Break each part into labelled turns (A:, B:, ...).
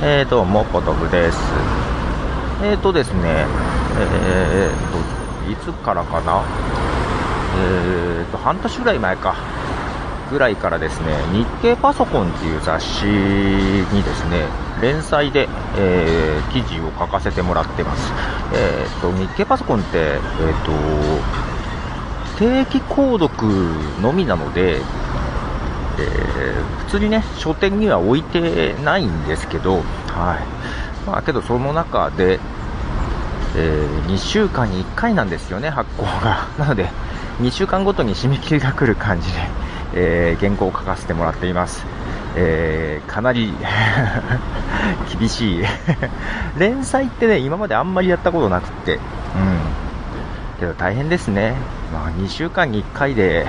A: えー、どうも、ポトフです。えーとですね、えーと、いつからかな？えーと、半年ぐらい前か。ぐらいからですね、日経パソコンっていう雑誌にですね、連載で、えー、記事を書かせてもらってます。えーと、日経パソコンって、えーと、定期購読のみなので、えー、普通にね、書店には置いてないんですけど、はい。まあ、けどその中で、えー、2週間に1回なんですよね、発行が。なので、2週間ごとに締め切りが来る感じで、えー、原稿を書かせてもらっています。えー、かなり 厳しい 連載ってね、今まであんまりやったことなくって、うん。けど大変ですね。まあ、2週間に1回で、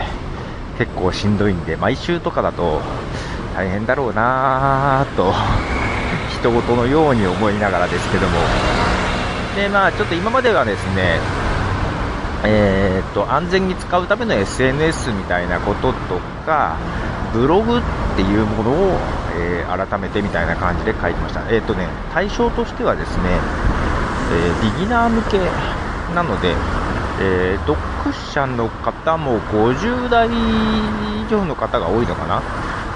A: 結構しんどいんで、毎週とかだと大変だろうなぁと、人事のように思いながらですけども、で、まあちょっと今まではですね、えー、っと、安全に使うための SNS みたいなこととか、ブログっていうものを、えー、改めてみたいな感じで書いてました。えー、っとね、対象としてはですね、え、ビギナー向けなので、えー、読者の方も50代以上の方が多いのかな？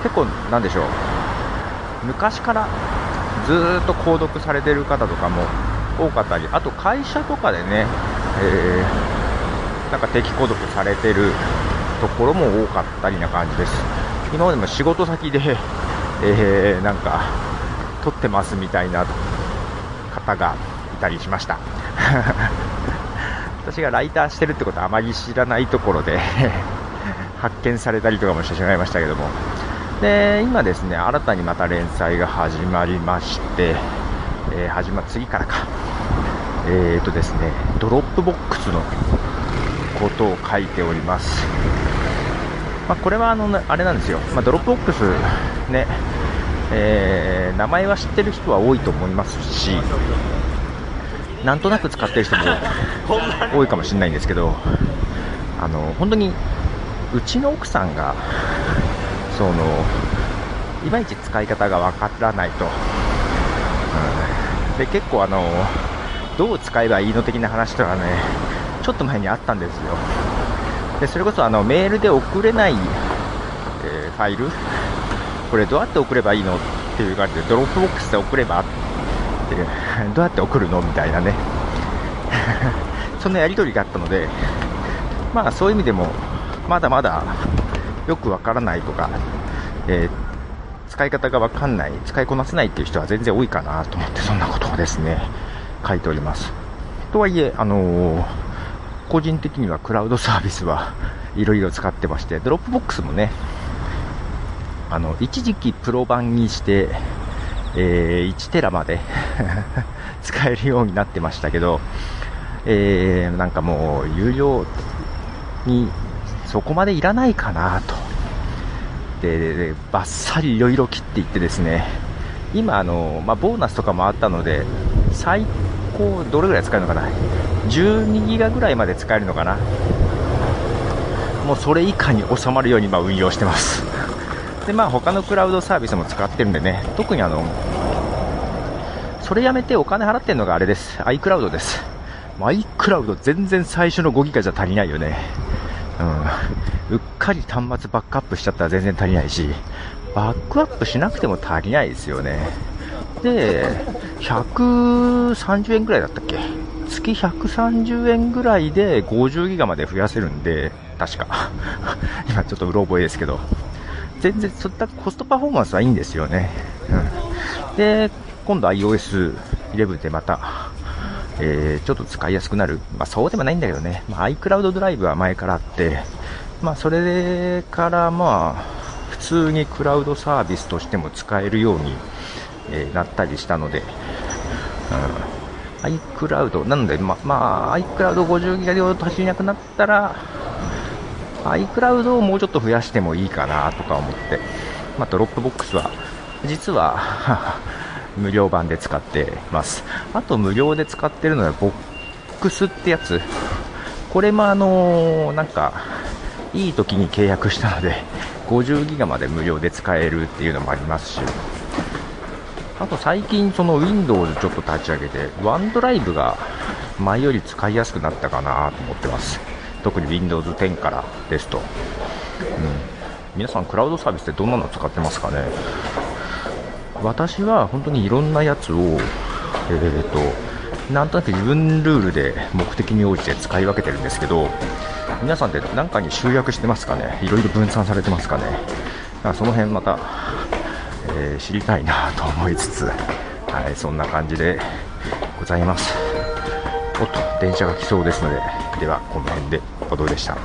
A: 結構なんでしょう。昔からずっと購読されてる方とかも多かったりあと会社とかでね、えー、なんか定期購読されてるところも多かったりな感じです。今までも仕事先で、えー、なんか撮ってますみたいな方がいたりしました。私がライターしてるってことはあまり知らないところで 発見されたりとかもしてしまいましたけども。で今ですね新たにまた連載が始まりまして、えー、始ま次からか。えーとですねドロップボックスのことを書いております、まあ、これはあのあれなんですよ、まあ、ドロップボックスねえー、名前は知ってる人は多いと思いますしなんとなく使ってる人も 多いかもしれないんですけど、あの本当にうちの奥さんが、そのいまいち使い方がわからないと、うん、で結構あの、どう使えばいいの的な話とかね、ちょっと前にあったんですよ。でそれこそあのメールで送れない、えー、ファイル、これどうやって送ればいいの？っていう感じで、ドロップボックスで送ればって どうやって送るの？みたいなね。そんなやり取りがあったのでまあそういう意味でもまだまだよくわからないとか、えー、使い方がわかんない使いこなせないっていう人は全然多いかなと思ってそんなことをですね書いております。とはいえあのー、個人的にはクラウドサービスはいろいろ使ってましてドロップボックスもねあの一時期プロ版にしてえー、1テラまで 使えるようになってましたけど、えー、なんかもう有料にそこまでいらないかなと。で、バッサリいろいろ切っていってですね、今あの、まあ、ボーナスとかもあったので、最高どれぐらい使えるのかな ?12 ギガぐらいまで使えるのかなもうそれ以下に収まるようにま運用してます。でまあ他のクラウドサービスも使ってるんでね、特にあの、それやめてお金払ってるのがあれです。iCloud です。iCloud 全然最初の5ギガじゃ足りないよね。うん。うっかり端末バックアップしちゃったら全然足りないし、バックアップしなくても足りないですよね。で、130円ぐらいだったっけ？月130円ぐらいで50ギガまで増やせるんで、確か。今ちょっとうろ覚えですけど。全然そったコストパフォーマンスはいいんですよね。うん、で、今度 iOS11 でまた、えー、ちょっと使いやすくなる。まあそうでもないんだけどね。まあ、iCloud ドライブは前からあって、まあそれからまあ、普通にクラウドサービスとしても使えるように、えー、なったりしたので、うん、iCloud、なので、ま、まあ、iCloud50 ギガ量足りなくなったら、iCloud をもうちょっと増やしてもいいかなとか思って、まあ、ドロップボックスは、実 は無料版で使ってます。あと無料で使ってるのはボックスってやつ。これもあの、なんか、いい時に契約したので、50ギガまで無料で使えるっていうのもありますし、あと最近その Windows ちょっと立ち上げて OneDrive が前より使いやすくなったかなと思ってます特に Windows 10からですと、うん、皆さんクラウドサービスってどんなの使ってますかね？私は本当にいろんなやつを、えーと、なんとなく自分ルールで目的に応じて使い分けてるんですけど皆さんって何かに集約してますかね？いろいろ分散されてますかね？その辺また、えー、知りたいなと思いつつ、はい、そんな感じでございます。おっと電車が来そうですのでではこの辺で。歩道でした。